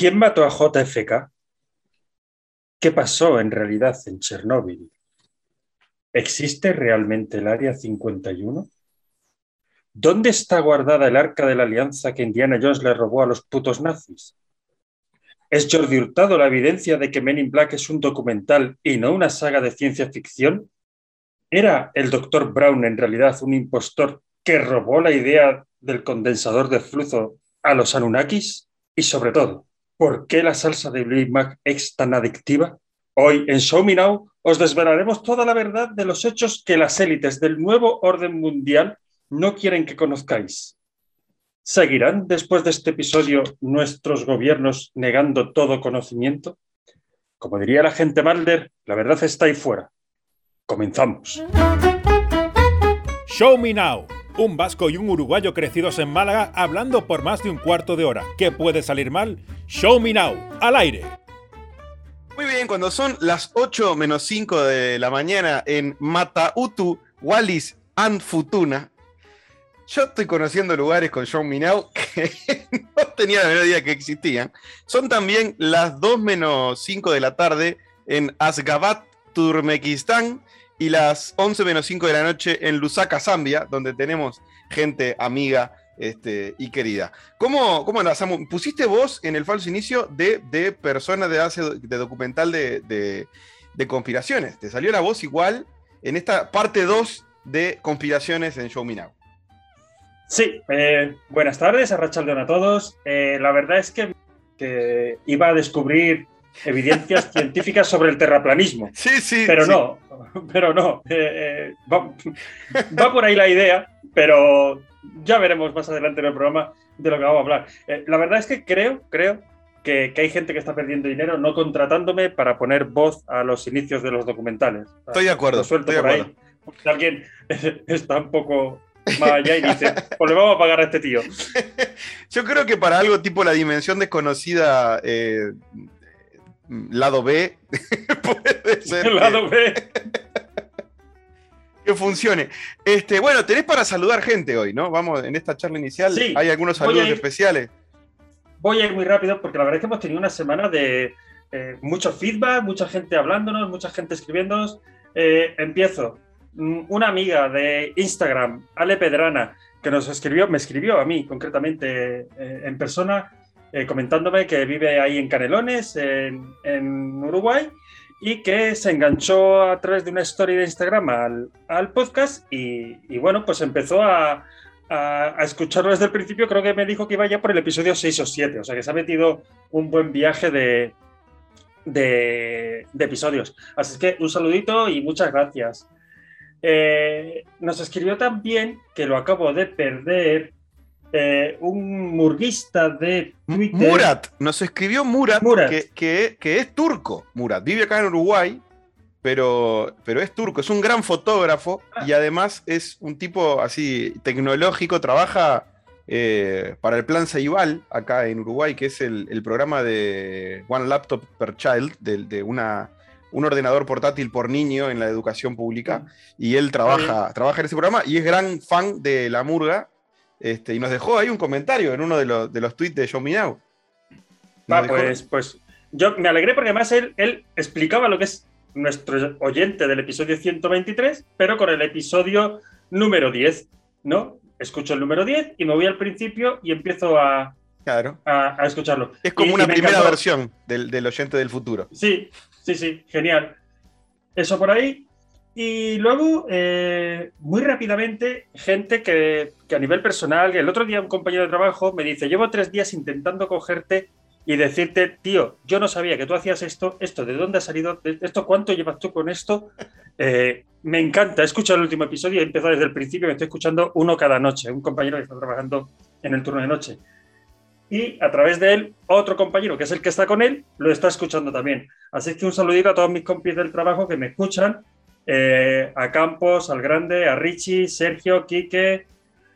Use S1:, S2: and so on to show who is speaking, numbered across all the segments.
S1: ¿Quién mató a JFK? ¿Qué pasó en realidad en Chernóbil? ¿Existe realmente el Área 51? ¿Dónde está guardada el arca de la alianza que Indiana Jones le robó a los putos nazis? ¿Es Jordi Hurtado la evidencia de que Men in Black es un documental y no una saga de ciencia ficción? ¿Era el Dr. Brown en realidad un impostor que robó la idea del condensador de flujo a los Anunnakis? Y sobre todo, ¿por qué la salsa de Big Mac es tan adictiva? Hoy en Show Me Now os desvelaremos toda la verdad de los hechos que las élites del nuevo orden mundial no quieren que conozcáis. ¿Seguirán después de este episodio nuestros gobiernos negando todo conocimiento? Como diría la gente Malder, la verdad está ahí fuera. Comenzamos.
S2: Show Me Now. Un vasco y un uruguayo crecidos en Málaga hablando por más de un cuarto de hora. ¿Qué puede salir mal? Show Me Now. Al aire.
S3: Muy bien, cuando son las 8 menos 5 de la mañana en Matautu, Wallis and Futuna, yo estoy conociendo lugares con Show Me Now que no tenía la menor idea que existían. Son también las 2 menos 5 de la tarde en Asgabat, Turmekistán, y las 11 menos 5 de la noche en Lusaka, Zambia, donde tenemos gente amiga este, y querida. ¿Cómo, cómo andás, Samu? Pusiste vos en el falso inicio de, de persona de, hace, de documental de, de, de conspiraciones. Te salió la voz igual en esta parte 2 de conspiraciones en Show Me Now.
S1: Sí, eh, buenas tardes, Arrachaldeón a todos. Eh, la verdad es que, que, iba a descubrir evidencias científicas sobre el terraplanismo.
S3: Sí, sí.
S1: Pero
S3: sí.
S1: no, pero no. Eh, va, va, por ahí la idea, pero ya veremos más adelante en el programa de lo que vamos a hablar. la verdad es que creo, creo que, que, hay gente que está perdiendo dinero no contratándome para poner voz a los inicios de los documentales.
S3: Estoy de acuerdo.
S1: Lo suelto
S3: estoy
S1: por
S3: de acuerdo.
S1: ahí. Si alguien está un poco más allá y dice, pues le vamos a pagar a este tío.
S3: Yo creo que para algo tipo la dimensión desconocida, eh, lado B, puede ser.
S1: El lado B.
S3: Que funcione. Este, bueno, tenés para saludar gente hoy, ¿no? Vamos, en esta charla inicial
S1: Sí,
S3: hay algunos saludos
S1: ir-
S3: especiales.
S1: Voy a ir muy rápido porque la verdad es que hemos tenido una semana de eh, mucho feedback, mucha gente hablándonos, mucha gente escribiéndonos. Eh, empiezo. Mm, Una amiga de Instagram, Ale Pedrana, que nos escribió, me escribió a mí concretamente eh, en persona, eh, comentándome que vive ahí en Canelones, en, en Uruguay, y que se enganchó a través de una story de Instagram al, podcast y, bueno, pues empezó a, escucharlo desde el principio. Creo que me dijo que iba ya por el episodio 6 o 7, o sea que se ha metido un buen viaje de, episodios. Así que un saludito y muchas gracias. Eh, nos escribió también, que lo acabo de perder, eh, un murguista de Twitter.
S3: Murat, nos escribió Murat,
S1: Murat.
S3: Que, que, que, es turco. Murat vive acá en Uruguay, pero, pero es turco, es un gran fotógrafo
S1: Ah.
S3: y además es un tipo así tecnológico, trabaja eh, para el plan Ceibal acá en Uruguay, que es el, el programa de One Laptop per Child, de, de una, un ordenador portátil por niño en la educación pública, y él trabaja, trabaja en ese programa y es gran fan de la murga. Este, y nos dejó ahí un comentario en uno de los, de los tweets de Show Me Now.
S1: Ah, pues, pues yo me alegré porque además él, él explicaba lo que es nuestro oyente del episodio 123, pero con el episodio número 10, ¿no? Escucho el número 10 y me voy al principio y empiezo a,
S3: Claro.
S1: a, a escucharlo.
S3: Es como
S1: Y-
S3: una
S1: y
S3: primera
S1: encantó.
S3: versión del, del oyente del futuro.
S1: Sí, sí, sí, genial. Eso por ahí. Y luego, eh, muy rápidamente, gente que, que a nivel personal, el otro día un compañero de trabajo me dice, llevo tres días intentando cogerte y decirte, tío, yo no sabía que tú hacías esto, esto, ¿de dónde ha salido? ¿De ¿Esto cuánto llevas tú con esto? Eh, me encanta, he escuchado el último episodio, he empezado desde el principio, me estoy escuchando uno cada noche, un compañero que está trabajando en el turno de noche. Y a través de él, otro compañero, que es el que está con él, lo está escuchando también. Así que un saludito a todos mis compis del trabajo que me escuchan, eh, a Campos, al Grande, a Richie, Sergio, Quique.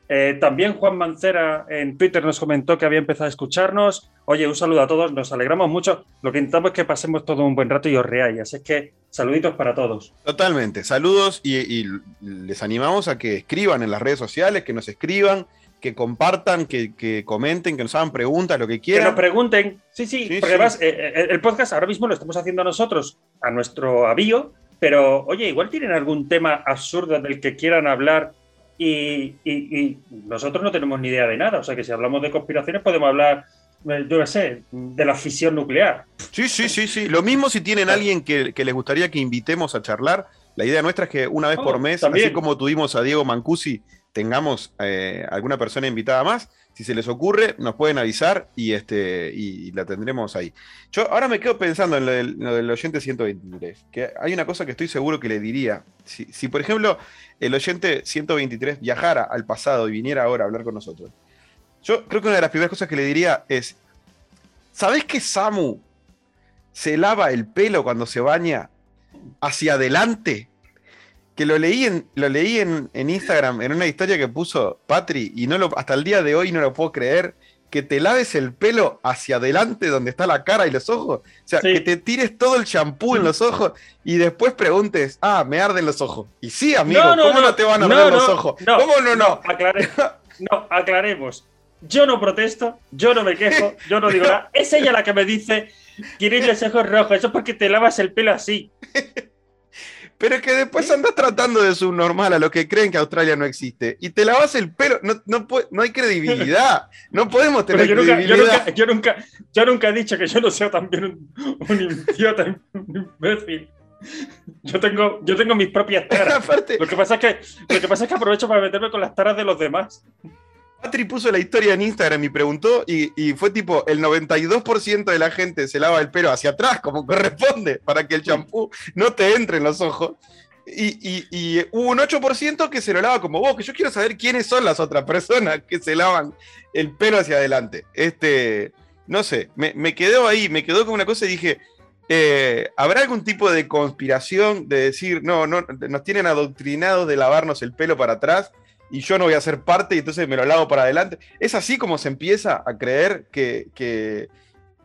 S1: Eh, también Juan Mancera en Twitter nos comentó que había empezado a escucharnos. Oye, un saludo a todos, nos alegramos mucho. Lo que intentamos es que pasemos todo un buen rato y os reáis. Así que saluditos para todos.
S3: Totalmente. Saludos y, y les animamos a que escriban en las redes sociales, que nos escriban, que compartan, que, que comenten, que nos hagan preguntas, lo que
S1: Que
S3: quieran.
S1: nos pregunten. Sí, sí,
S3: Sí,
S1: porque
S3: sí.
S1: además eh, el podcast ahora mismo lo estamos haciendo nosotros a nuestro avío, pero oye, igual tienen algún tema absurdo del que quieran hablar y, y- y nosotros no tenemos ni idea de nada. O sea que si hablamos de conspiraciones podemos hablar, eh, yo qué sé, de la fisión nuclear.
S3: Sí, sí, sí, sí. Lo mismo si tienen alguien que, que les gustaría que invitemos a charlar. La idea nuestra es que una vez
S1: Oh,
S3: por mes,
S1: también.
S3: así como tuvimos a Diego Mancusi, tengamos eh, alguna persona invitada más. Si se les ocurre, nos pueden avisar y, este, y la tendremos ahí. Yo ahora me quedo pensando en lo del, oyente 123, que hay una cosa que estoy seguro que le diría. Si, si, por ejemplo, el oyente 123 viajara al pasado y viniera ahora a hablar con nosotros, yo creo que una de las primeras cosas que le diría es, ¿sabés que Samu se lava el pelo cuando se baña hacia adelante? Que lo leí en, lo leí en, en Instagram, en una historia que puso Patri, y no lo, hasta el día de hoy no lo puedo creer, que te laves el pelo hacia adelante donde está la cara y los ojos. O sea,
S1: Sí.
S3: que te tires todo el champú en los ojos y después preguntes, ah, me arden los ojos. Y sí, amigo, ¿cómo no, te van a
S1: no,
S3: arder los
S1: no,
S3: ojos?
S1: no,
S3: ¿Cómo no, no?
S1: aclare- no, aclaremos. Yo no protesto, yo no me quejo, yo no digo nada. Es ella la que me dice, tienes los ojos rojos, eso es porque te lavas el pelo así.
S3: Pero es que después andas tratando de subnormal a los que creen que Australia no existe. Y te lavas el pelo. No, no, no hay credibilidad. No podemos tener
S1: yo nunca, yo,
S3: credibilidad.
S1: nunca, yo, nunca, yo nunca he dicho que yo no sea también un, un idiota, un imbécil. Yo tengo, yo tengo mis propias taras.
S3: Aparte,
S1: Lo que, pasa es que, lo que pasa es que aprovecho para meterme con las taras de los demás.
S3: Patri puso la historia en Instagram y preguntó. Y, y fue tipo: el 92% de la gente se lava el pelo hacia atrás, como corresponde, para que el champú no te entre en los ojos. Y, y- y hubo un 8% que se lo lava como vos, que yo quiero saber quiénes son las otras personas que se lavan el pelo hacia adelante. Este, no sé, me, me quedó ahí, me quedó con una cosa y dije, eh, ¿habrá algún tipo de conspiración de decir, no, no, nos tienen adoctrinados de lavarnos el pelo para atrás y yo no voy a ser parte y entonces me lo lavo para adelante? ¿Es así como se empieza a creer que, que,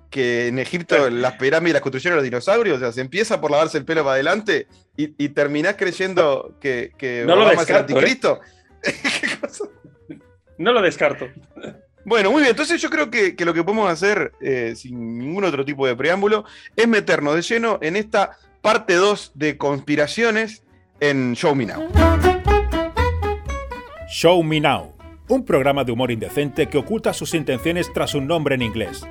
S3: que en Egipto las pirámides las construyeron los dinosaurios? O sea, se empieza por lavarse el pelo para adelante y, y terminás creyendo que, que
S1: No lo descarto, ¿eh?
S3: anticristo. ¿Qué cosa?
S1: No lo descarto.
S3: Bueno, muy bien. Entonces yo creo que, que lo que podemos hacer, eh, sin ningún otro tipo de preámbulo, es meternos de lleno en esta parte 2 de conspiraciones en Show Me Now.
S2: Show Me Now, un programa de humor indecente que oculta sus intenciones tras un nombre en inglés.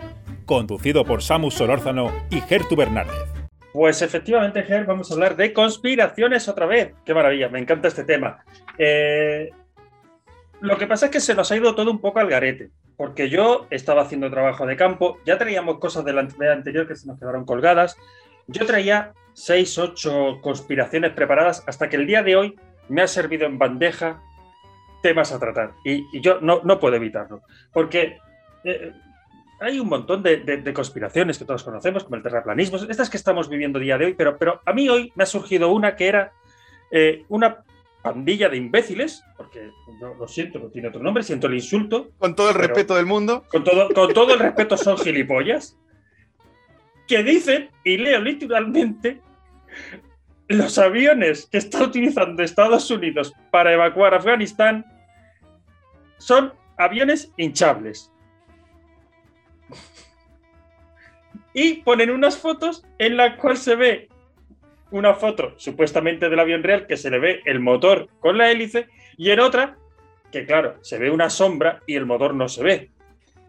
S2: Conducido por Samu Solórzano y Gertu Bernárdez.
S1: Pues efectivamente, Ger, vamos a hablar de conspiraciones otra vez. Qué maravilla, me encanta este tema. Eh, lo que pasa es que se nos ha ido todo un poco al garete, porque yo estaba haciendo trabajo de campo, ya traíamos cosas de la anterior que se nos quedaron colgadas. Yo traía seis, ocho conspiraciones preparadas hasta que el día de hoy me ha servido en bandeja temas a tratar. Y, y yo no, no puedo evitarlo, porque eh, hay un montón de, de- de conspiraciones que todos conocemos, como el terraplanismo, estas que estamos viviendo día de hoy, pero, pero a mí hoy me ha surgido una que era eh, una pandilla de imbéciles, porque yo lo siento, no tiene otro nombre, siento el insulto,
S3: Con todo el respeto del mundo.
S1: con todo, con todo el respeto son gilipollas, que dicen, y leo literalmente, los aviones que está utilizando Estados Unidos para evacuar Afganistán son aviones hinchables. Y ponen unas fotos en las cuales se ve una foto supuestamente del avión real que se le ve el motor con la hélice y en otra que claro, se ve una sombra y el motor no se ve.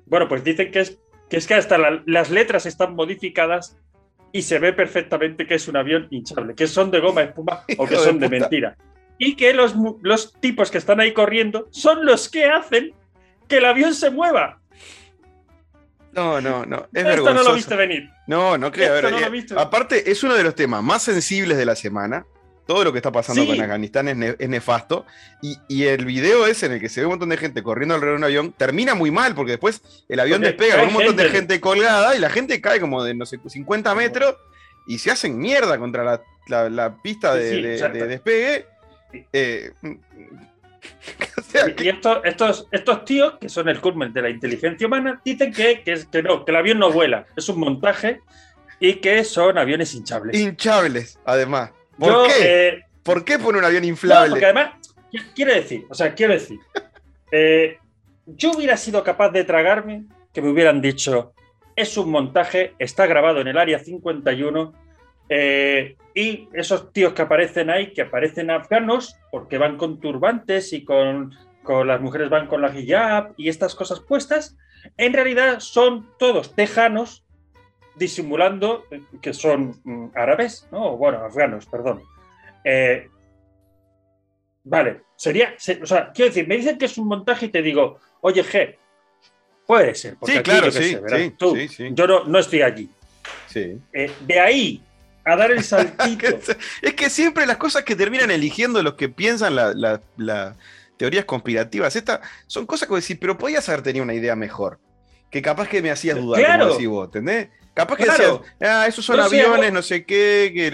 S1: Bueno, pues dicen que es que, es que hasta la- las letras están modificadas y se ve perfectamente que es un avión hinchable, que son de goma espuma o que
S3: de
S1: son de mentira. Y que los, los tipos que están ahí corriendo son los que hacen que el avión se mueva.
S3: No, no, no. Es
S1: Esto no lo viste venir.
S3: No, no creo. Ver,
S1: no lo
S3: eh, aparte, es uno de los temas más sensibles de la semana. Todo lo que está pasando
S1: Sí.
S3: con Afganistán es, ne- es nefasto. Y, y el video ese en el que se ve un montón de gente corriendo alrededor de un avión termina muy mal, porque después el avión
S1: Porque
S3: despega con un montón de
S1: gente.
S3: colgada y la gente cae como de, no sé, 50 metros y se hacen mierda contra la, la- la pista de,
S1: Sí, sí,
S3: de-
S1: exacto.
S3: de despegue. Eh, o sea,
S1: Y estos, estos, estos tíos, que son el culmen de la inteligencia humana, dicen que, que, que no, que el avión no vuela, es un montaje y que son aviones hinchables.
S3: hinchables, además. ¿Por
S1: Yo,
S3: qué?
S1: eh,
S3: ¿Por qué pone un avión
S1: no,
S3: inflable?
S1: porque además, qui- quiero decir, o sea, quiero decir, eh, yo hubiera sido capaz de tragarme que me hubieran dicho, es un montaje, está grabado en el área 51 eh, y esos tíos que aparecen ahí, que aparecen afganos porque van con turbantes y con, con las mujeres van con la hijab y estas cosas puestas, en realidad son todos tejanos disimulando que son mm, árabes, ¿no? Bueno, afganos, perdón. Eh, vale, sería, o sea, quiero decir, me dicen que es un montaje y te digo, oye, G, puede ser.
S3: sí, claro, sí,
S1: sí, Yo no, no, estoy allí.
S3: Sí.
S1: Eh, de ahí a dar el saltito.
S3: es que siempre las cosas que terminan eligiendo los que piensan las teorías conspirativas, estas son cosas que decís, pero podías haber tenido una idea mejor. Que capaz que me hacías dudar,
S1: claro.
S3: como vos, ¿entendés? Capaz que decías, ah, esos son aviones, no sé qué, que,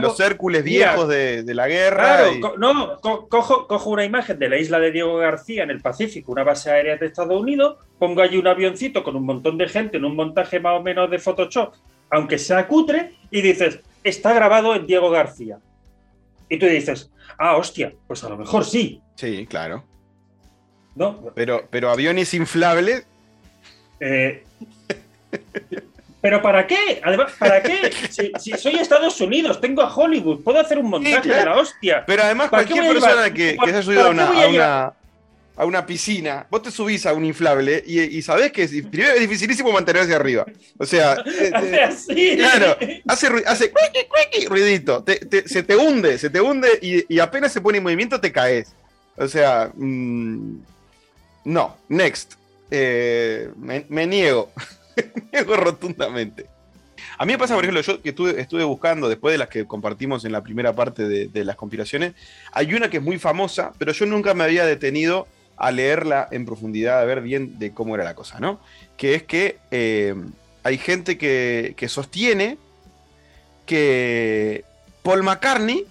S3: los Hércules viejos de, la guerra.
S1: Claro, no, cojo, cojo, una imagen de la isla de Diego García en el Pacífico, una base aérea de Estados Unidos, pongo allí un avioncito con un montón de gente en un montaje más o menos de Photoshop, aunque sea cutre, y dices, está grabado en Diego García. Y tú dices, ah, hostia, pues a lo mejor sí.
S3: Sí, claro.
S1: ¿No?
S3: Pero, pero aviones inflables.
S1: Eh, ¿Pero para qué? Además, ¿para qué? Si, soy Estados Unidos, tengo a Hollywood, puedo hacer un montaje de la hostia.
S3: Pero además, cualquier persona que, se ha subido a una, a, una, piscina, vos te subís a un inflable y, y sabés que es, primero es dificilísimo mantenerse arriba. O sea,
S1: hace así.
S3: Claro, hace, hace ruidito, se te hunde, se te hunde y, apenas se pone en movimiento te caes. O sea, mm, no, next. Eh, me niego. niego rotundamente. A mí me pasa, por ejemplo, yo que estuve, buscando después de las que compartimos en la primera parte de, las conspiraciones, hay una que es muy famosa, pero yo nunca me había detenido a leerla en profundidad, a ver bien de cómo era la cosa, ¿no? Que es que eh, hay gente que, sostiene que Paul McCartney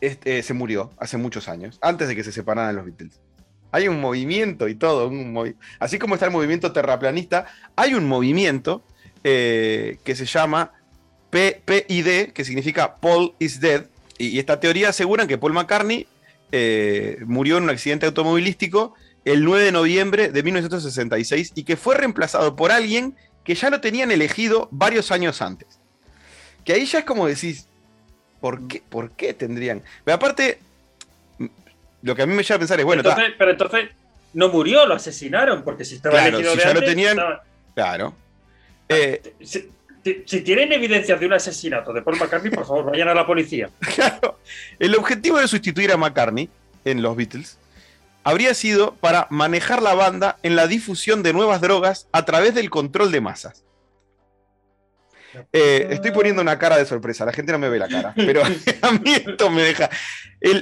S3: este, se murió hace muchos años, antes de que se separaran los Beatles. Hay un movimiento y todo. Un Así como está el movimiento terraplanista, hay un movimiento eh, que se llama PID, que significa Paul is Dead. Y, esta teoría asegura que Paul McCartney eh, murió en un accidente automovilístico el 9 de noviembre de 1966 y que fue reemplazado por alguien que ya lo tenían elegido varios años antes. Que ahí ya es como decís, ¿por qué, ¿por qué tendrían? Pero aparte, lo que a mí me lleva a pensar es, bueno,
S1: pero entonces no murió, lo asesinaron, porque si estaba
S3: claro, si ya lo tenían, claro.
S1: Ah, eh, si, tienen evidencias de un asesinato de Paul McCartney, por favor, vayan a la policía.
S3: Claro. El objetivo de sustituir a McCartney en los Beatles habría sido para manejar la banda en la difusión de nuevas drogas a través del control de masas. Eh, estoy poniendo una cara de sorpresa, la gente no me ve la cara, pero a mí esto me deja.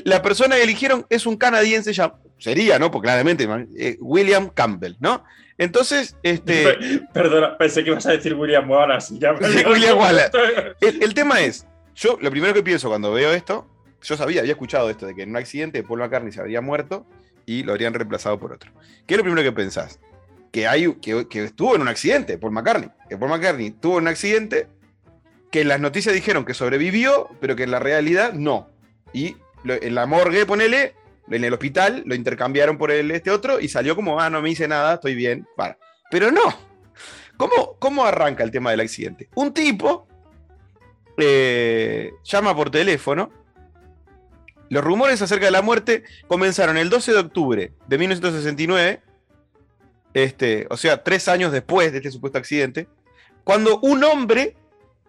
S3: la persona que eligieron es un canadiense, ya, sería, ¿no? Porque claramente, eh, William Campbell, ¿no? Entonces, este.
S1: Perdona, pensé que ibas a decir William Wallace.
S3: William Wallace. El, tema es, yo lo primero que pienso cuando veo esto, yo sabía, había escuchado esto de que en un accidente Paul McCartney se habría muerto y lo habrían reemplazado por otro. ¿Qué es lo primero que pensás? Que, hay, que, estuvo en un accidente, Paul McCartney. Que Paul McCartney tuvo un accidente, que las noticias dijeron que sobrevivió, pero que en la realidad no. Y en la morgue, ponele, en el hospital, lo intercambiaron por el, este otro y salió como, ah, no me hice nada, estoy bien. Para. Pero no. ¿Cómo, ¿Cómo arranca el tema del accidente? Un tipo eh, llama por teléfono. Los rumores acerca de la muerte comenzaron el 12 de octubre de 1969 este, o sea, tres años después de este supuesto accidente, cuando un hombre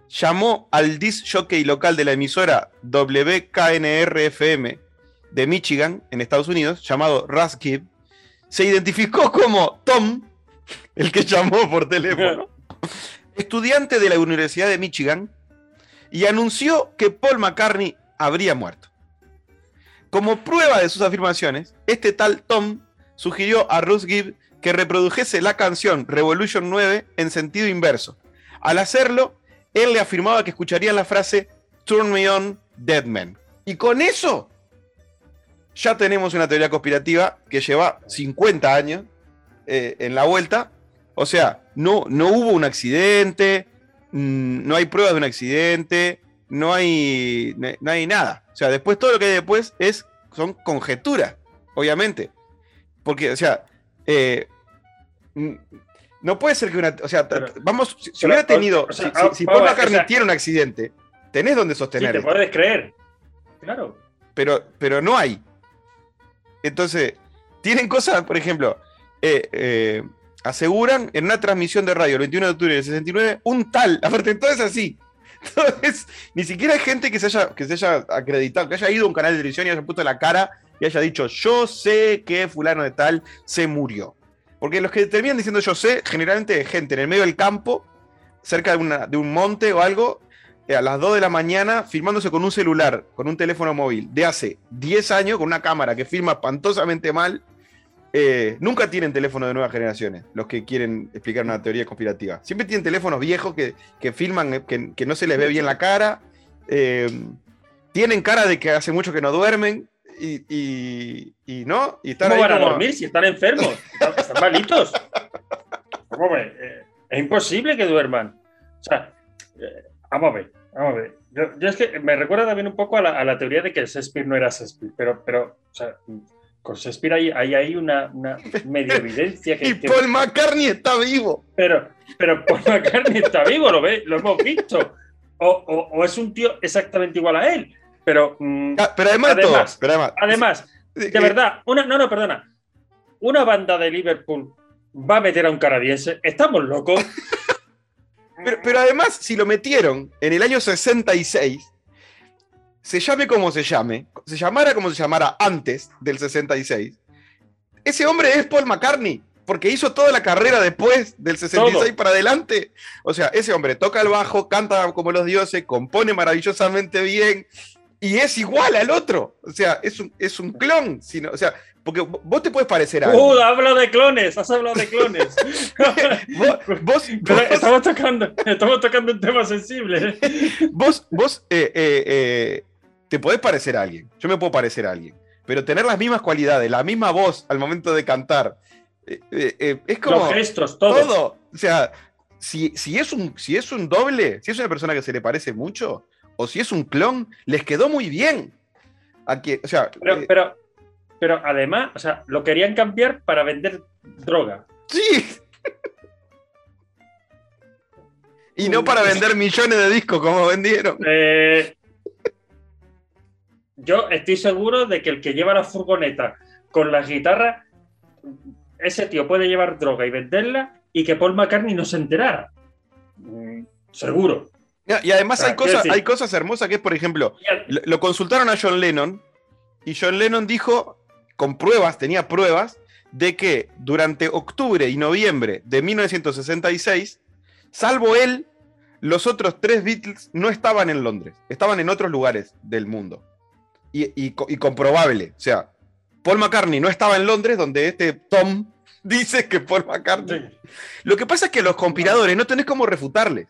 S3: llamó al disc jockey local de la emisora WKNR-FM de Michigan, en Estados Unidos, llamado Russ Gibb, se identificó como Tom, el que llamó por teléfono, estudiante de la Universidad de Michigan, y anunció que Paul McCartney habría muerto. Como prueba de sus afirmaciones, este tal Tom sugirió a Russ Gibb que reprodujese la canción Revolution 9 en sentido inverso. Al hacerlo, él le afirmaba que escucharía la frase Turn me on, dead man. Y con eso ya tenemos una teoría conspirativa que lleva 50 años eh, en la vuelta. O sea, no, no hubo un accidente, mm, no hay pruebas de un accidente, no hay, no hay nada. O sea, después todo lo que hay después es, son conjeturas, obviamente. Porque, o sea, eh, no puede ser que una. O sea,
S1: Pero-
S3: vamos, si,
S1: pero,
S3: hubiera tenido.
S1: o sea,
S3: si-
S1: ah,
S3: si, si
S1: vamos
S3: Paul McCartney tiene un accidente, tenés donde
S1: Sí,
S3: sostener.
S1: te puedes creer. Claro.
S3: pero, pero no hay. Entonces, tienen cosas, por ejemplo, eh, eh, aseguran en una transmisión de radio el 21 de octubre del 69 un tal, aparte todo es así. Entonces, ni siquiera hay gente que se, haya, que se haya acreditado, que haya ido a un canal de televisión y haya puesto la cara y haya dicho, yo sé que fulano de tal se murió. Porque los que terminan diciendo yo sé, generalmente gente en el medio del campo, cerca de, una- de un monte o algo, eh, a las 2 de la mañana filmándose con un celular, con un teléfono móvil de hace 10 años, con una cámara que filma espantosamente mal. Eh, nunca tienen teléfono de nuevas generaciones, los que quieren explicar una teoría conspirativa. Siempre tienen teléfonos viejos que, que filman, eh, que, que no se les ve bien la cara. tienen cara de que hace mucho que no duermen. Y, y- y no, y están
S1: ¿Cómo
S3: ahí
S1: van a dormir si están enfermos? Están, están malitos. ¿Cómo ve? Eh, es imposible que duerman. O sea, eh, vamos a ver, vamos a ver. Yo, yo es que me recuerda también un poco a la, a la teoría de que Shakespeare no era Shakespeare, pero, pero o sea, con Shakespeare hay, hay ahí una, una medio evidencia que,
S3: Y
S1: que-
S3: Paul McCartney está vivo.
S1: pero, pero Paul McCartney está vivo, lo, ve, lo hemos visto. O, o- o es un tío exactamente igual a él. Pero mm,
S3: Ah, Pero además, de
S1: Además-
S3: todo, pero además,
S1: además,
S3: eh,
S1: de verdad, una, no, no, perdona. Una banda de Liverpool va a meter a un canadiense. ¿Estamos locos?
S3: Pero, pero además, si lo metieron en el año 66, se llame como se llame, se llamara como se llamara antes del 66, ese hombre es Paul McCartney, porque hizo toda la carrera después del 66
S1: Todo.
S3: para adelante. O sea, ese hombre toca el bajo, canta como los dioses, compone maravillosamente bien y es igual al otro. O sea, es un, es un clon. sino- o sea, porque vos te puedes parecer a
S1: ¡Uh! Hablo de clones, has hablado de clones.
S3: Vos, vos-
S1: Pero
S3: vos-
S1: estamos tocando, estamos tocando un tema sensible.
S3: vos, vos eh, eh, eh, te podés parecer a alguien. Yo me puedo parecer a alguien. Pero tener las mismas cualidades, la misma voz al momento de cantar, es como
S1: Los gestos, todo.
S3: todo. O sea, si, si, es un, si es un doble, si es una persona que se le parece mucho, o si es un clon, les quedó muy bien. A que- o sea,
S1: Pero,
S3: eh,
S1: pero, pero además, o sea, lo querían cambiar para vender droga.
S3: sí. y no para vender millones de discos como vendieron.
S1: Eh, yo estoy seguro de que el que lleva la furgoneta con la guitarra, ese tío puede llevar droga y venderla y que Paul McCartney no se enterara. Mm, Seguro.
S3: Y además
S1: Ah,
S3: hay
S1: quiero
S3: cosas, hay cosas hermosas que es, por ejemplo, Lo, consultaron a John Lennon y John Lennon dijo, con pruebas, tenía pruebas, de que durante octubre y noviembre de 1966, salvo él, los otros tres Beatles no estaban en Londres, estaban en otros lugares del mundo. Y, y y comprobable, o sea, Paul McCartney no estaba en Londres, donde este Tom dice que Paul McCartney
S1: Sí.
S3: lo que pasa es que los conspiradores no tenés cómo refutarles.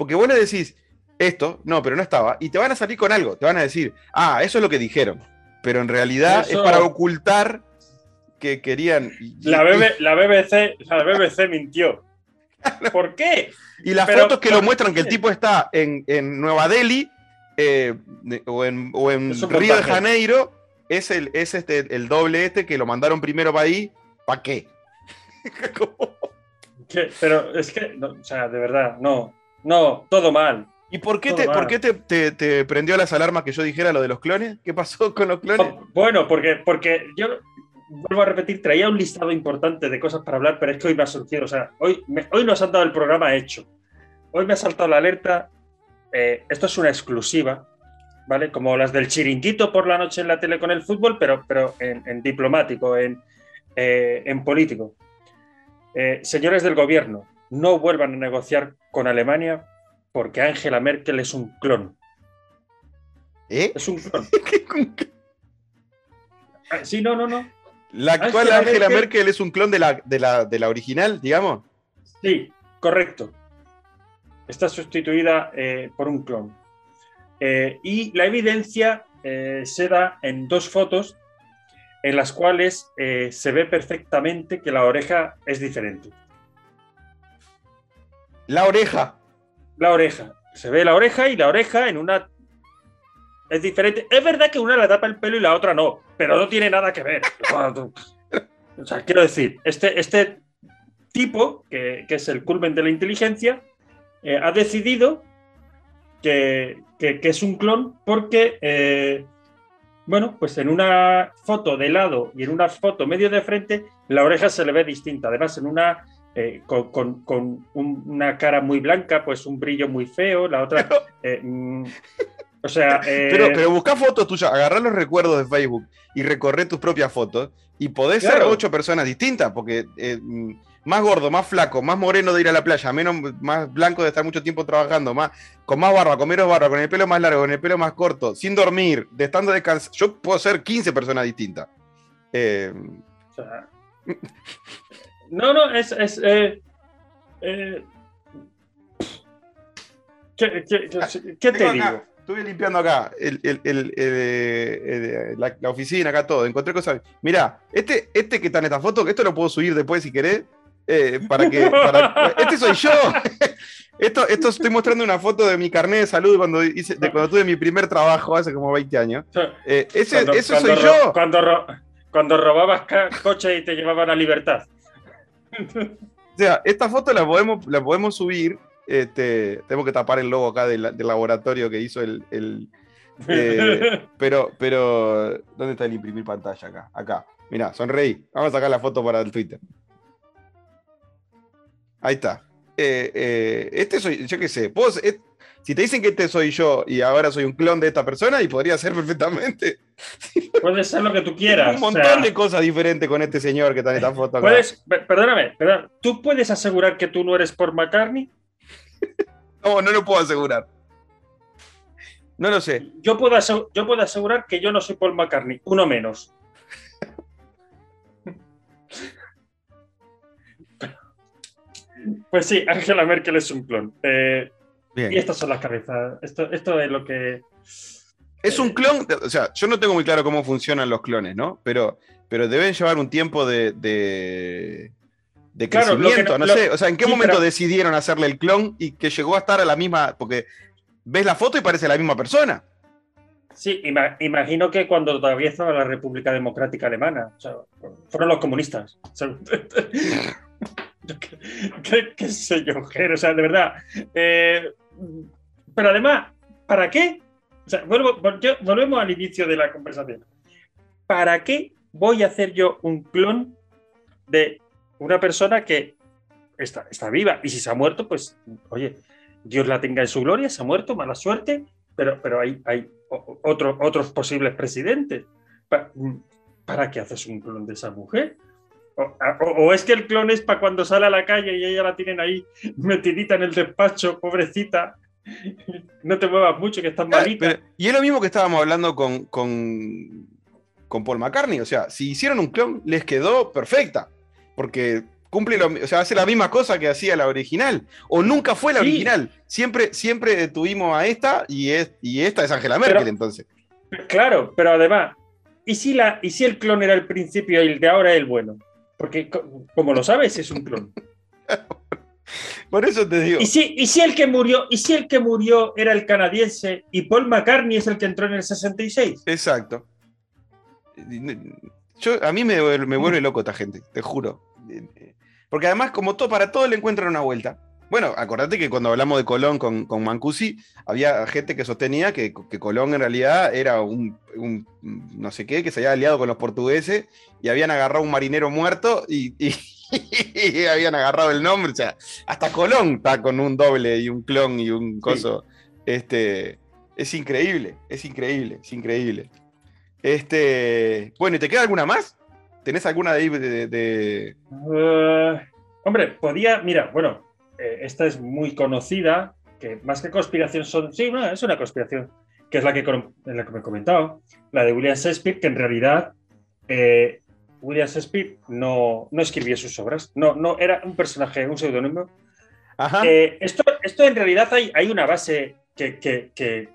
S3: Porque vos le decís, esto, no, pero no estaba, y te van a salir con algo. Te van a decir, ah, eso es lo que dijeron. Pero en realidad
S1: Eso-
S3: es para ocultar que querían.
S1: La,
S3: y-
S1: BB la BBC, la BBC mintió. ¿Por qué?
S3: Y las
S1: Pero-
S3: fotos que lo
S1: ¿por
S3: muestran que el tipo está en, en Nueva Delhi eh, o en, o en Río de. Janeiro, es, el, es este, el doble este que lo mandaron primero para ahí. ¿Para qué?
S1: Pero es que, no, o sea, de verdad, no, no, todo mal.
S3: ¿Y por qué, te, por qué te, te- te prendió las alarmas que yo dijera lo de los clones? ¿Qué pasó con los clones?
S1: Oh, Bueno, porque, porque yo vuelvo a repetir, traía un listado importante de cosas para hablar, pero es que hoy me ha surgido, o sea, hoy, me- hoy nos han dado el programa hecho. Hoy me ha saltado la alerta, eh, esto es una exclusiva, ¿vale? Como las del chiringuito por la noche en la tele con el fútbol, pero, pero en, en diplomático, en, eh, en político. Eh, señores del gobierno, no vuelvan a negociar con Alemania porque Angela Merkel es un clon.
S3: ¿Eh?
S1: Es un clon. Ah, Sí, no, no, no.
S3: La actual
S1: Angela
S3: Angela Merkel,
S1: Merkel
S3: es un clon de la, de, la, de la original, digamos.
S1: Sí, correcto. Está sustituida eh, por un clon. Eh, y la evidencia eh, se da en dos fotos en las cuales se ve perfectamente que la oreja es diferente.
S3: La oreja.
S1: La oreja. Se ve la oreja y la oreja en una... Es diferente. Es verdad que una la tapa el pelo y la otra no, pero no tiene nada que ver. O sea, quiero decir, este, este tipo, que, que es el culmen de la inteligencia, eh, ha decidido que, que- que es un clon porque, eh, bueno, pues en una foto de lado y en una foto medio de frente, la oreja se le ve distinta. Además, en una eh, con, con- con un- una cara muy blanca, pues un brillo muy feo, la otra... eh, mm, o sea... eh,
S3: Pero, pero buscá fotos tuyas, agarrá los recuerdos de Facebook y recorre tus propias fotos y podés ser ocho personas distintas, porque mm, más gordo, más flaco, más moreno de ir a la playa, menos, más blanco de estar mucho tiempo trabajando, más, con más barba, con menos barba, con el pelo más largo, con el pelo más corto, sin dormir, de estando descansado. Yo puedo ser 15 personas distintas. Eh,
S1: O sea, no, no, es. es eh, eh, ¿qué, qué- qué- qué te digo?
S3: estuve limpiando acá el- el- el- el- el- la, la oficina, acá todo. Encontré cosas. Mirá, este, este que está en esta foto, que esto lo puedo subir después si querés. eh, para que. para- este soy yo. Esto, esto estoy mostrando una foto de mi carnet de salud cuando, hice, de cuando tuve mi primer trabajo hace como 20 años. Eh, ese,
S1: cuando-
S3: ese
S1: cuando
S3: soy yo.
S1: Cuando, ro- cuando robabas ca- coche y te llevaban a libertad.
S3: O sea, esta foto la podemos, la podemos subir. Este, tengo que tapar el logo acá del, del laboratorio que hizo el. el- eh, pero, pero, ¿dónde está el imprimir pantalla acá? Acá. Mirá, sonreí. Vamos a sacar la foto para el Twitter. Ahí está. Eh, eh, este soy, yo qué sé. puedo si te dicen que este soy yo y ahora soy un clon de esta persona, y podría ser perfectamente.
S1: Puede ser lo que tú quieras.
S3: un
S1: o
S3: montón
S1: sea,
S3: de cosas diferentes con este señor que está en esta foto acá.
S1: puedes, per- perdóname, perdón, ¿tú puedes asegurar que tú no eres Paul McCartney?
S3: No, no lo puedo asegurar. No lo sé.
S1: Yo puedo, yo puedo asegurar que yo no soy Paul McCartney, uno menos. Pues sí, Angela Merkel es un clon. Eh,
S3: Bien.
S1: y estas son las cabezas. Esto, esto es lo que.
S3: Es un clon, o sea, yo no tengo muy claro cómo funcionan los clones, ¿no? Pero, pero deben llevar un tiempo de, de,
S1: Claro,
S3: crecimiento,
S1: no-
S3: no,
S1: lo-
S3: sé. O sea, ¿en qué
S1: sí,
S3: momento
S1: pero-
S3: decidieron hacerle el clon y que llegó a estar a la misma? Porque ves la foto y parece la misma persona.
S1: Sí, ima- imagino que cuando todavía estaba la República Democrática Alemana, o sea, fueron los comunistas. O sea, yo qué, qué- qué sé yo, Ger, o sea, de verdad. Eh, pero además, ¿para qué? Volvemos al inicio de la conversación. ¿Para qué voy a hacer yo un clon de una persona que está, está viva? Y si se ha muerto, pues, oye, Dios la tenga en su gloria, se ha muerto, mala suerte, pero, pero hay, hay otro- otros posibles presidentes. Pa- ¿Para qué haces un clon de esa mujer? O, o- o es que el clon es para cuando sale a la calle y ella la tienen ahí metidita en el despacho, pobrecita. No te muevas mucho, que estás malita.
S3: Pero- y es lo mismo que estábamos hablando con, con, con Paul McCartney. O sea, si hicieron un clon, les quedó perfecta. Porque cumple lo, o sea, hace la misma cosa que hacía la original. O nunca fue la
S1: Sí.
S3: original. Siempre, siempre tuvimos a esta y, es, y esta es Angela Merkel,
S1: Pero-
S3: entonces.
S1: Claro, pero además, ¿y si, la, ¿y si el clon era el principio y el de ahora es el bueno? Porque, co- como lo sabes, es un clon.
S3: Por eso te digo.
S1: ¿Y si, y si el que murió, y si el que murió era el canadiense y Paul McCartney es el que entró en el 66?
S3: Exacto. Yo, a mí me, me vuelve loco esta gente, te juro. Porque además, como todo, para todo le encuentran una vuelta. Bueno, acordate que cuando hablamos de Colón con, con Mancusi, había gente que sostenía que, que Colón en realidad era un, un no sé qué, que se había aliado con los portugueses y habían agarrado un marinero muerto y, y- y habían agarrado el nombre. O sea, hasta Colón está con un doble y un clon y un coso. Este, es increíble, es increíble, es increíble. Este, bueno, ¿y te queda alguna más? ¿Tenés alguna de, de-
S1: Eh, hombre, podía, mira, bueno, eh, esta es muy conocida, que más que conspiración son, sí, no, es una conspiración, que es la que, la que me he comentado, la de William Shakespeare, que en realidad eh, William Shakespeare no, no escribía sus obras, no, no, era un personaje, un seudónimo. Eh, esto, esto en realidad hay, hay una base que, que- que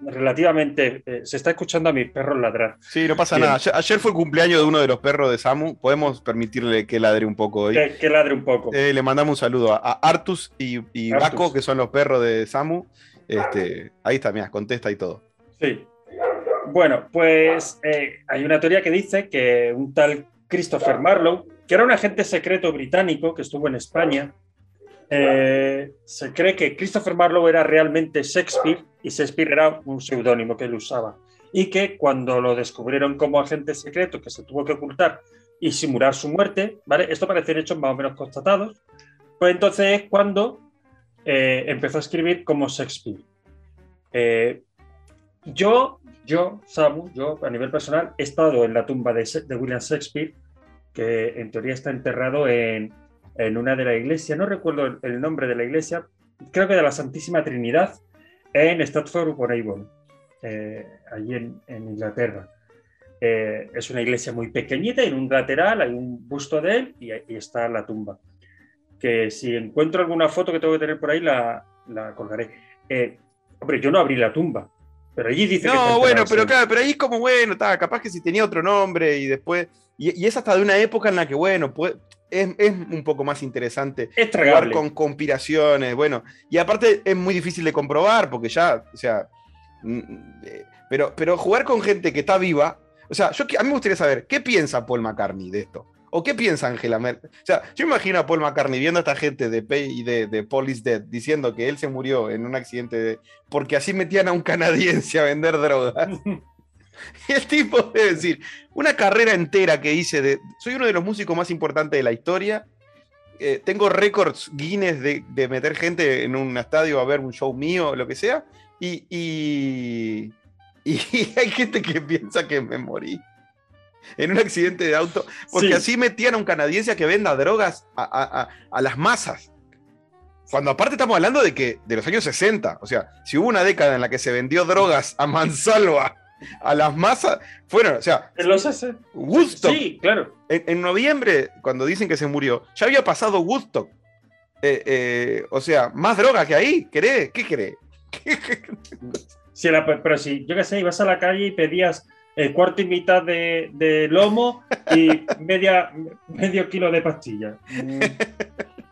S1: relativamente, eh, se está escuchando a mis perros ladrar.
S3: sí, no pasa
S1: bien.
S3: nada. Ayer, fue el cumpleaños de uno de los perros de Samu. Podemos permitirle que ladre un poco hoy.
S1: Que, que ladre un poco.
S3: Eh, le mandamos un saludo a, a Artus y, y
S1: Artus.
S3: Baco, que son los perros de Samu. Este, ahí está, mira, contesta y todo.
S1: Sí. Bueno, pues eh, hay una teoría que dice que un tal Christopher Marlowe, que era un agente secreto británico que estuvo en España. Eh, se cree que Christopher Marlowe era realmente Shakespeare y Shakespeare era un seudónimo que él usaba. Y que cuando lo descubrieron como agente secreto, que se tuvo que ocultar y simular su muerte, ¿vale? Esto parece hechos más o menos constatados. Pues entonces es cuando eh, empezó a escribir como Shakespeare. Eh, yo, yo, Samu, yo a nivel personal he estado en la tumba de, William Shakespeare, que en teoría está enterrado en, una de las iglesias, no recuerdo el, nombre de la iglesia, creo que de la Santísima Trinidad, en Stratford upon Avon, eh, allí en, Inglaterra. es una iglesia muy pequeñita, en un lateral hay un busto de él y, y está la tumba que si encuentro alguna foto que tengo que tener por ahí, la, la colgaré. Eh, hombre, yo no abrí la tumba, pero allí dice
S3: no, bueno, pero claro, pero ahí es como, bueno, está, capaz que si tenía otro nombre y después. Y, es hasta de una época en la que, bueno, es, es, un poco más interesante
S1: es
S3: jugar con conspiraciones, bueno. Y aparte es muy difícil de comprobar, porque ya, o sea. Mm, eh, pero, pero jugar con gente que está viva. O sea, yo, a mí me gustaría saber, ¿qué piensa Paul McCartney de esto? ¿O qué piensa Angela Merkel? O sea, yo imagino a Paul McCartney viendo a esta gente de Pay y de, de Paul is Dead diciendo que él se murió en un accidente porque así metían a un canadiense a vender drogas. y el tipo debe decir, una carrera entera que hice de... Soy uno de los músicos más importantes de la historia. Eh, tengo récords Guinness de, de, meter gente en un estadio a ver un show mío, lo que sea. y, y, y hay gente que piensa que me morí en un accidente de auto, porque así metían a un canadiense a que venda drogas a, las masas. Cuando aparte estamos hablando de que de los años 60, o sea, si hubo una década en la que se vendió drogas a mansalva a las masas, fueron, o sea,
S1: en los Woodstock. Sí, claro.
S3: En, noviembre, cuando dicen que se murió, ya había pasado Woodstock. Eh, eh, o sea, más droga que ahí, ¿cree? ¿Qué cree?
S1: pero si, yo qué sé, ibas a la calle y pedías el cuarto y mitad de, lomo y media, medio kilo de pastilla.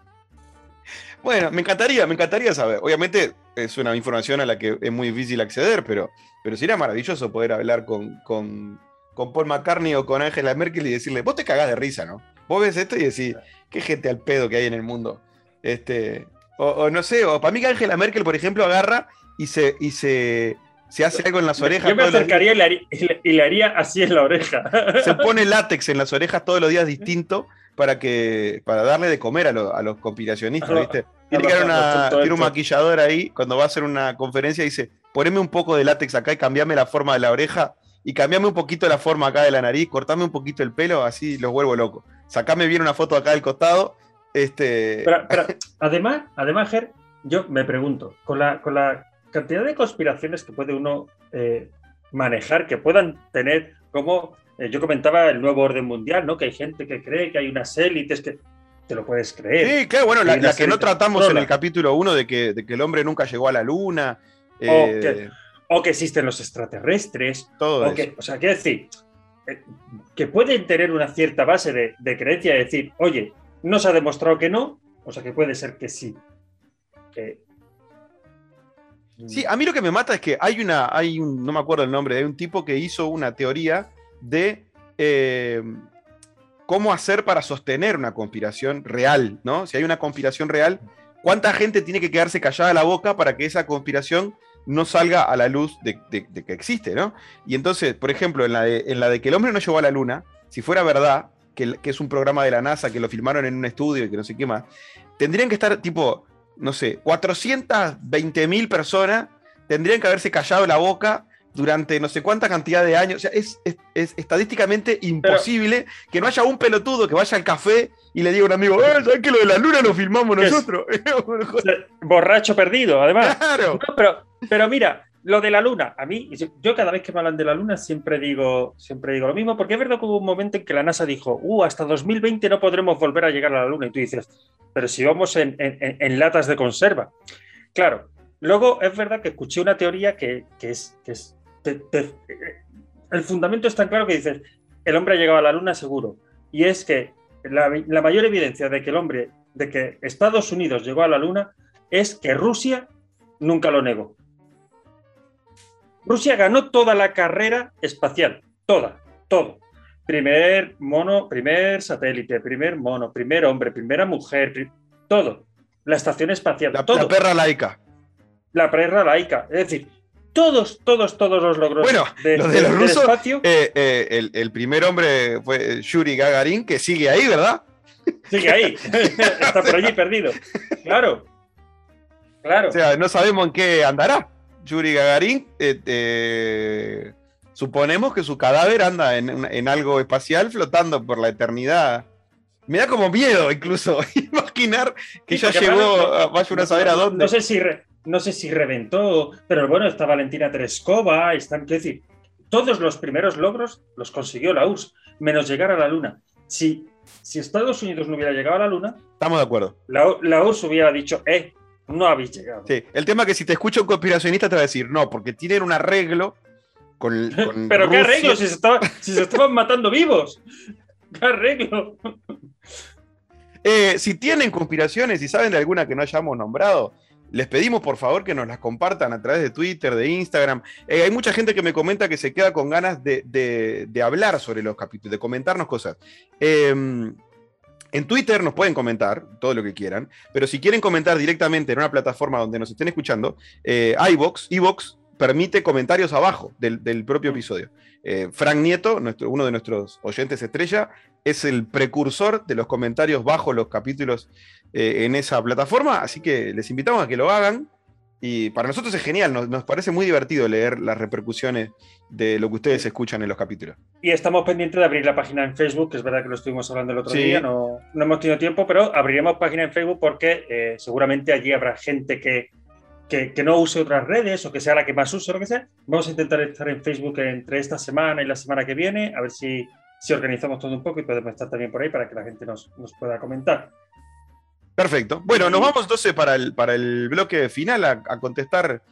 S3: Bueno, me encantaría, me encantaría saber. Obviamente es una información a la que es muy difícil acceder, pero, pero sería maravilloso poder hablar con, con, Paul McCartney o con Angela Merkel y decirle, vos te cagás de risa, ¿no? Vos ves esto y decís, qué gente al pedo que hay en el mundo. Este, o, no sé, o para mí que Angela Merkel, por ejemplo, agarra y se, y se, se hace algo en las orejas.
S1: Yo me acercaría y le, haría, así en la oreja.
S3: Se pone látex en las orejas todos los días distinto para que para darle de comer a, los conspiracionistas, ¿viste? Tiene, que un maquillador ahí, cuando va a hacer una conferencia, dice, poneme un poco de látex acá y cambiame la forma de la oreja y cambiame un poquito la forma acá de la nariz, cortame un poquito el pelo, así los vuelvo loco. Sacame bien una foto acá del costado. Este...
S1: Pero, además, además, Ger, yo me pregunto, con la, con la cantidad de conspiraciones que puede uno eh, manejar, que puedan tener, como eh, yo comentaba, el nuevo orden mundial, ¿no? Que hay gente que cree que hay unas élites que te lo puedes creer.
S3: Sí, claro, bueno, la, que no tratamos en el capítulo 1 de que, de que el hombre nunca llegó a la luna.
S1: Eh, o, que, existen los extraterrestres.
S3: Todo
S1: o, que, o sea, quiero decir, que pueden tener una cierta base de, de creencia, de decir, oye, no se ha demostrado que no, o sea que puede ser que sí.
S3: Sí, a mí lo que me mata es que hay una, hay un, no me acuerdo el nombre, hay un tipo que hizo una teoría de eh, cómo hacer para sostener una conspiración real, ¿no? Si hay una conspiración real, ¿cuánta gente tiene que quedarse callada la boca para que esa conspiración no salga a la luz de, que existe, ¿no? Y entonces, por ejemplo, en la, de, que el hombre no llegó a la luna, si fuera verdad, que, que es un programa de la NASA, que lo filmaron en un estudio y que no sé qué más, tendrían que estar tipo no sé, 420 mil personas tendrían que haberse callado la boca durante no sé cuánta cantidad de años. O sea, es, estadísticamente imposible que no haya un pelotudo que vaya al café y le diga a un amigo, eh, ¿sabes que lo de la luna lo filmamos nosotros?
S1: Borracho perdido, además. Claro. pero, pero mira, lo de la luna, a mí, yo cada vez que me hablan de la luna siempre digo, siempre digo lo mismo, porque es verdad que hubo un momento en que la NASA dijo, uh, hasta 2020 no podremos volver a llegar a la luna. Y tú dices, pero si vamos en, latas de conserva. Claro, luego es verdad que escuché una teoría que, es, es el fundamento es tan claro que dices, el hombre ha llegado a la luna seguro. Y es que la, la mayor evidencia de que el hombre, de que Estados Unidos llegó a la luna, es que Rusia nunca lo negó. Rusia ganó toda la carrera espacial, toda, todo. primer mono, primer satélite, primer mono, primer hombre, primera mujer, todo. La estación espacial,
S3: La,
S1: todo.
S3: la perra laica.
S1: la perra laica. Es decir, todos, todos, todos los logros
S3: Bueno,
S1: de-
S3: los de
S1: de-
S3: los rusos,
S1: espacio
S3: Eh, eh, el, el primer hombre fue Yuri Gagarin, que sigue ahí, ¿verdad?
S1: sigue ahí. Está por allí perdido. Claro. Claro.
S3: O sea, no sabemos en qué andará. Yuri Gagarin, eh, suponemos que su cadáver anda en, en algo espacial flotando por la eternidad. Me da como miedo incluso imaginar que
S1: Sí,
S3: ya llegó, vaya uno a saber a dónde.
S1: No sé si, re- no sé si reventó, pero bueno, está Valentina Tereskova, están, quiero decir, todos los primeros logros los consiguió la URSS, menos llegar a la Luna. Si, si Estados Unidos no hubiera llegado a la Luna,
S3: Estamos de acuerdo.
S1: la, la URSS hubiera dicho, eh, no habéis llegado.
S3: Sí, el tema es que si te escucha un conspiracionista te va a decir, no, porque tienen un arreglo con, con
S1: Pero qué
S3: Rusia".
S1: arreglo si se, estaba- si se estaban matando vivos. ¿Qué arreglo?
S3: Eh, si tienen conspiraciones y saben de alguna que no hayamos nombrado, les pedimos por favor que nos las compartan a través de Twitter, de Instagram. Eh, hay mucha gente que me comenta que se queda con ganas de, de- de hablar sobre los capítulos, de comentarnos cosas. Eh, en Twitter nos pueden comentar todo lo que quieran, pero si quieren comentar directamente en una plataforma donde nos estén escuchando, eh, iVox, iVox permite comentarios abajo del, del propio
S1: Mm.
S3: episodio. Eh, Frank Nieto, nuestro, uno de nuestros oyentes estrella, es el precursor de los comentarios bajo los capítulos eh, en esa plataforma, así que les invitamos a que lo hagan. Y para nosotros es genial, nos, nos parece muy divertido leer las repercusiones de lo que ustedes escuchan en los capítulos.
S1: Y estamos pendientes de abrir la página en Facebook, que es verdad que lo estuvimos hablando el otro
S3: Sí.
S1: día, no, no hemos tenido tiempo, pero abriremos página en Facebook porque eh, seguramente allí habrá gente que, que, que no use otras redes o que sea la que más use o lo que sea. Vamos a intentar estar en Facebook entre esta semana y la semana que viene, a ver si, si organizamos todo un poco y podemos estar también por ahí para que la gente nos, nos pueda comentar.
S3: Perfecto. Bueno,
S1: Y-
S3: nos vamos entonces para el, para el bloque final a, a contestar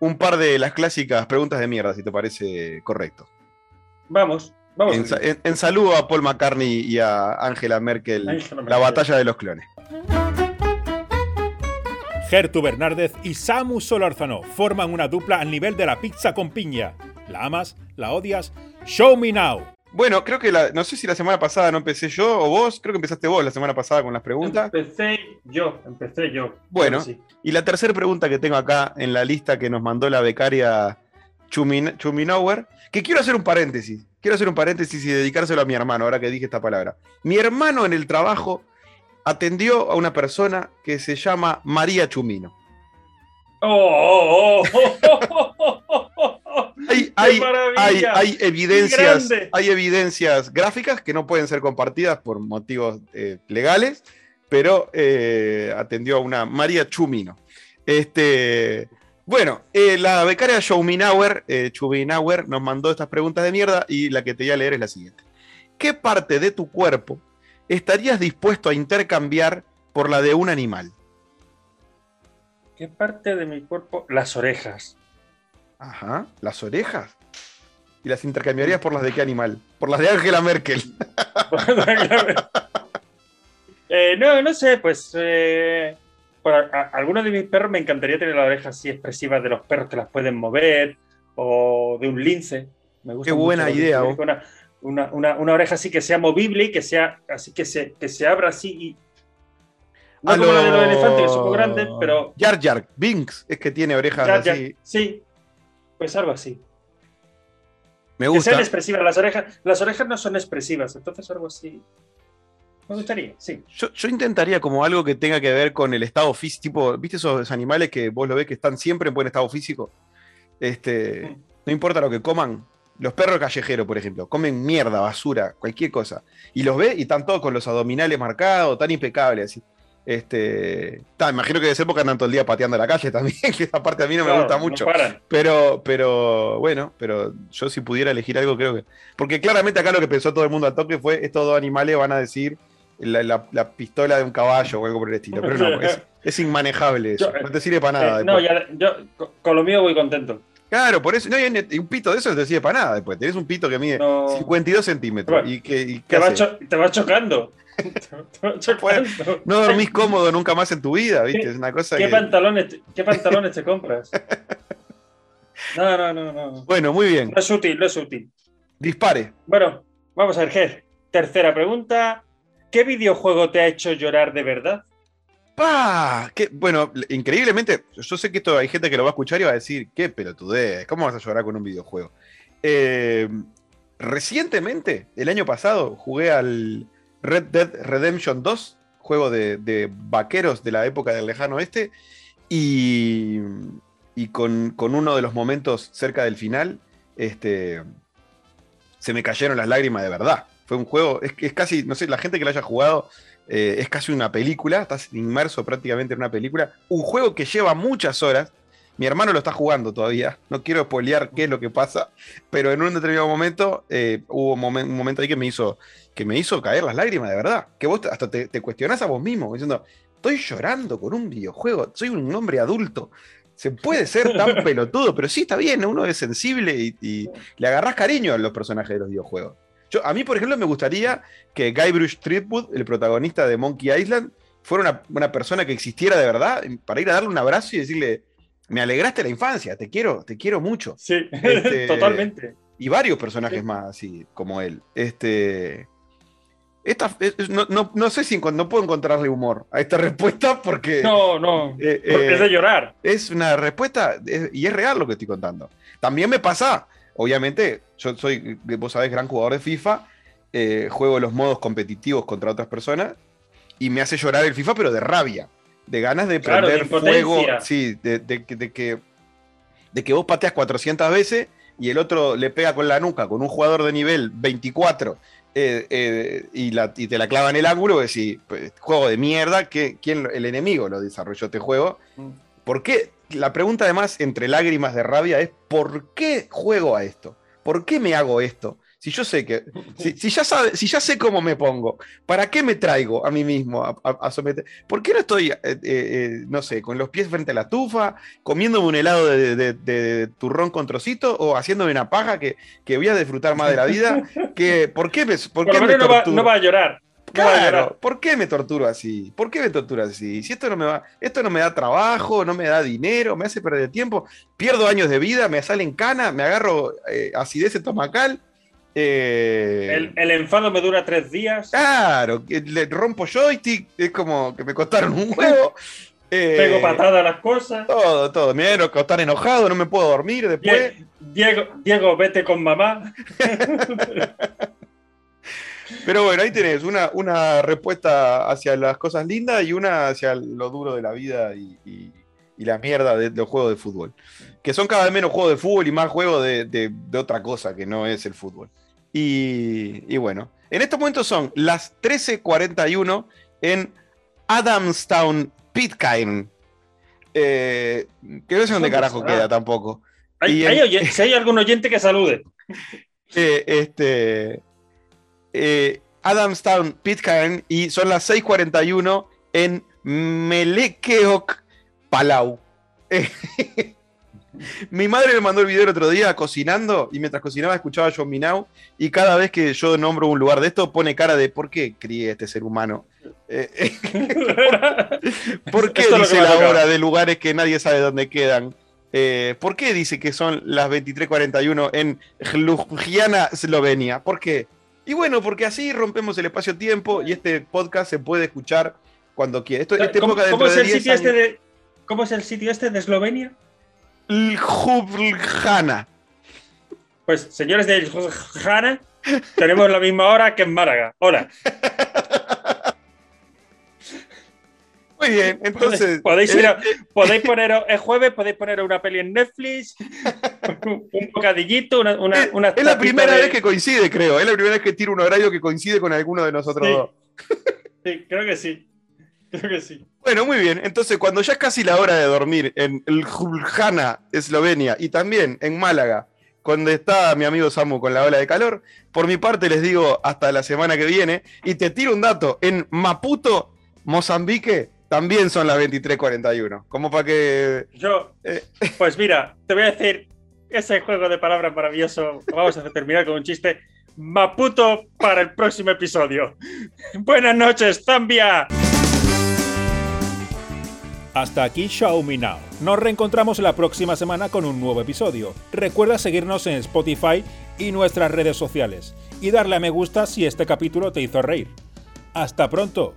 S3: un par de las clásicas preguntas de mierda, si te parece correcto.
S1: Vamos, vamos.
S3: En, sa- en- en saludo a Paul McCartney y a Angela Merkel,
S1: Angela
S3: la batalla de los clones.
S2: Gertu Bernárdez y Samu Solórzano forman una dupla al nivel de la pizza con piña. ¿La amas? ¿La odias? Show me now.
S3: Bueno, creo que la, no sé si la semana pasada no empecé yo o vos, creo que empezaste vos la semana pasada con las preguntas.
S1: Empecé yo, empecé yo.
S3: Bueno.
S1: Sí.
S3: Y la tercera pregunta que tengo acá en la lista que nos mandó la becaria Chumin, Chuminauer, que quiero hacer un paréntesis, quiero hacer un paréntesis y dedicárselo a mi hermano, ahora que dije esta palabra. Mi hermano en el trabajo atendió a una persona que se llama María Chumino.
S1: ¡Oh! oh, oh, oh, oh, oh, oh, oh!
S3: Hay,
S1: ¡Qué
S3: hay, evidencias, hay evidencias gráficas que no pueden ser compartidas por motivos eh, legales, pero eh, atendió a una María Chumino. Este, bueno, eh, la becaria eh, Schubinauer nos mandó estas preguntas de mierda y la que te voy a leer es la siguiente. ¿Qué parte de tu cuerpo estarías dispuesto a intercambiar por la de un animal?
S1: ¿Qué parte de mi cuerpo? Las orejas.
S3: Ajá, las orejas. ¿Y las intercambiarías por las de qué animal? Por las de Angela Merkel.
S1: Eh, no, no sé, pues. eh, por a- a- algunos de mis perros me encantaría tener las orejas así expresivas de los perros que las pueden mover, o de un lince. Me gusta
S3: Qué buena idea,
S1: Una, una, una, una oreja así que sea movible y que sea así que se, que se abra así y. No
S3: A
S1: como la de los
S3: lo-
S1: elefantes, que son muy grandes, pero.
S3: Jar Jar Binks es que tiene orejas
S1: ya, ya,
S3: así.
S1: sí, pues algo así.
S3: Me
S1: Que
S3: gusta.
S1: sean expresivas. Las orejas, las orejas no son expresivas, entonces algo así. Me gustaría, sí.
S3: Yo, yo intentaría como algo que tenga que ver con el estado físico, tipo, ¿viste esos animales que vos lo ves que están siempre en buen estado físico? Este,
S1: Mm.
S3: no importa lo que coman. Los perros callejeros, por ejemplo, comen mierda, basura, cualquier cosa. Y los ve y están todos con los abdominales marcados, tan impecables así. Este, ta, imagino que de esa época andan todo el día pateando la calle también, que esa parte a mí no me gusta mucho. Pero, pero, bueno, pero yo si pudiera elegir algo, creo que. Porque claramente acá lo que pensó todo el mundo al toque fue: estos dos animales van a decir la, la- la pistola de un caballo o algo por el estilo. Pero no, es, es inmanejable eso.
S1: Yo,
S3: no te sirve para nada.
S1: Eh, no,
S3: después.
S1: ya, yo co- con lo mío voy contento.
S3: Claro, por eso. No, y un pito de eso no te sirve para nada después. Tenés un pito que mide
S1: No.
S3: 52 centímetros.
S1: Bueno,
S3: y que, y
S1: Te
S3: ¿qué
S1: va, te va chocando.
S3: No dormís cómodo nunca más en tu vida, ¿viste?
S1: ¿Qué-
S3: Es una cosa
S1: ¿Qué
S3: que.
S1: pantalones, ¿Qué pantalones te compras? No, no, no, no.
S3: Bueno, muy bien.
S1: No es útil, no es útil.
S3: Dispare.
S1: Bueno, Vamos a ver, Ger. Tercera pregunta. ¿Qué videojuego te ha hecho llorar de verdad?
S3: ¡Pah! Qué- bueno, increíblemente, yo sé que esto hay gente que lo va a escuchar y va a decir, qué pelotudez, ¿cómo vas a llorar con un videojuego? Eh, recientemente, el año pasado, jugué al Red Dead Redemption 2, juego de, vaqueros de la época del lejano oeste, y, con uno de los momentos cerca del final, este, se me cayeron las lágrimas de verdad. Fue un juego, es, es casi, no sé, la gente que lo haya jugado eh, es casi una película, estás inmerso prácticamente en una película. Un juego que lleva muchas horas. Mi hermano lo está jugando todavía. No quiero spoilear qué es lo que pasa, pero en un determinado momento eh, hubo un, momen- un momento ahí que me hizo que me hizo caer las lágrimas, de verdad. Que vos hasta te, te cuestionás a vos mismo, diciendo, estoy llorando con un videojuego, soy un hombre adulto. Se puede ser tan pelotudo, pero sí está bien, uno es sensible y, y le agarrás cariño a los personajes de los videojuegos. Yo, a mí, por ejemplo, me gustaría que Guybrush Threepwood, el protagonista de Monkey Island, fuera una, una persona que existiera de verdad para ir a darle un abrazo y decirle, me alegraste la infancia, te quiero, te quiero mucho.
S1: Sí,
S3: Este-
S1: totalmente.
S3: Y varios personajes más así como él. Este. Esta, es- es- no, no- no sé si no puedo encontrarle humor a esta respuesta porque
S1: No, no.
S3: eh,
S1: porque
S3: eh,
S1: es de llorar.
S3: es una respuesta es- y es real lo que estoy contando. También me pasa, obviamente, yo soy, vos sabés, gran jugador de FIFA, eh, juego los modos competitivos contra otras personas y me hace llorar el FIFA, pero de rabia, de ganas de
S1: Claro, de
S3: prender fuego, sí, de, de que- de que, de que vos pateas 400 veces y el otro le pega con la nuca con un jugador de nivel 24 eh, eh, y, la- y te la clava en el ángulo, y decís, pues, juego de mierda, que, ¿quién, el enemigo lo desarrolló este juego. ¿Por qué? La pregunta además entre lágrimas de rabia es ¿por qué juego a esto? ¿Por qué me hago esto? Si yo sé que, si, si ya sabe, si ya sé cómo me pongo, ¿para qué me traigo a mí mismo a, a- a someter? ¿Por qué no estoy, eh, eh, eh, no sé, con los pies frente a la estufa, comiéndome un helado de, de- de turrón con trocito o haciéndome una paja que, que voy a disfrutar más de la vida? Que, ¿Por qué me, por
S1: Por
S3: qué me
S1: no va,
S3: torturo?
S1: no va a llorar.
S3: Claro, ¿por qué me torturo así? ¿Por qué me torturo así? Si esto no me va, esto no me da trabajo, no me da dinero, me hace perder tiempo, pierdo años de vida, me salen canas, me agarro eh, acidez estomacal. Eh,
S1: El, el enfado me dura tres días.
S3: Claro, que le rompo joystick, es como que me costaron un huevo. eh,
S1: Pego patada a las cosas.
S3: Todo, todo. Me voy a estar enojado, no me puedo dormir después.
S1: Die- Diego, Diego, vete con mamá.
S3: Pero bueno, ahí tenés una, una respuesta hacia las cosas lindas y una hacia lo duro de la vida y, y- y la mierda de los juegos de fútbol. Que son cada vez menos juegos de fútbol y más juegos de, de- de otra cosa que no es el fútbol. Y, y bueno, en estos momentos son las 13.41 en Adamstown, Pitcairn. Eh, que no sé dónde
S1: ¿Dónde
S3: carajo queda tampoco.
S1: Hay-
S3: Y
S1: hay
S3: el-
S1: oyen- si hay algún oyente que salude.
S3: Eh, este, eh, Adamstown, Pitcairn, y son las 6:41 en Melekeok, Palau. Eh, Mi madre me mandó el video el otro día cocinando y mientras cocinaba escuchaba a John Minau y cada vez que yo nombro un lugar de esto pone cara de ¿por qué crié este ser humano? Eh, ¿Por qué dice la hora de lugares que nadie sabe dónde quedan? Eh, ¿Por qué dice que son las 23:41 en Ljubljana, Eslovenia? ¿Por qué? Y bueno, porque así rompemos el espacio-tiempo y este podcast se puede escuchar cuando quiera. Esto, este
S1: ¿Cómo,
S3: podcast
S1: cómo
S3: dentro
S1: es
S3: de
S1: el
S3: 10
S1: sitio este
S3: años-
S1: de, ¿Cómo es el sitio este de Eslovenia?
S3: Ljubljana.
S1: Pues, señores de Jana, tenemos la misma hora que en Málaga. Hola.
S3: Muy bien, entonces.
S1: podéis,
S3: eh,
S1: ir a- podéis poner el jueves, podéis poner una peli en Netflix, un bocadillito, una, una,
S3: es,
S1: una
S3: es la primera
S1: de-
S3: vez que coincide, creo. Es la primera vez que tiro un horario que coincide con alguno de nosotros
S1: Sí.
S3: dos.
S1: Sí, creo que sí. Creo que sí.
S3: Bueno, muy bien. Entonces, cuando ya es casi la hora de dormir en Ljubljana, Eslovenia, y también en Málaga, cuando está mi amigo Samu con la ola de calor, por mi parte les digo hasta la semana que viene. Y te tiro un dato: en Maputo, Mozambique, también son las 23:41. Como para que.
S1: Yo,
S3: Eh.
S1: pues mira, te voy a decir ese juego de palabras maravilloso. Vamos a terminar con un chiste. Maputo para el próximo episodio. Buenas noches, Zambia.
S2: Hasta aquí Show Me Now. Nos reencontramos la próxima semana con un nuevo episodio. Recuerda seguirnos en Spotify y nuestras redes sociales y darle a me gusta si este capítulo te hizo reír. Hasta pronto.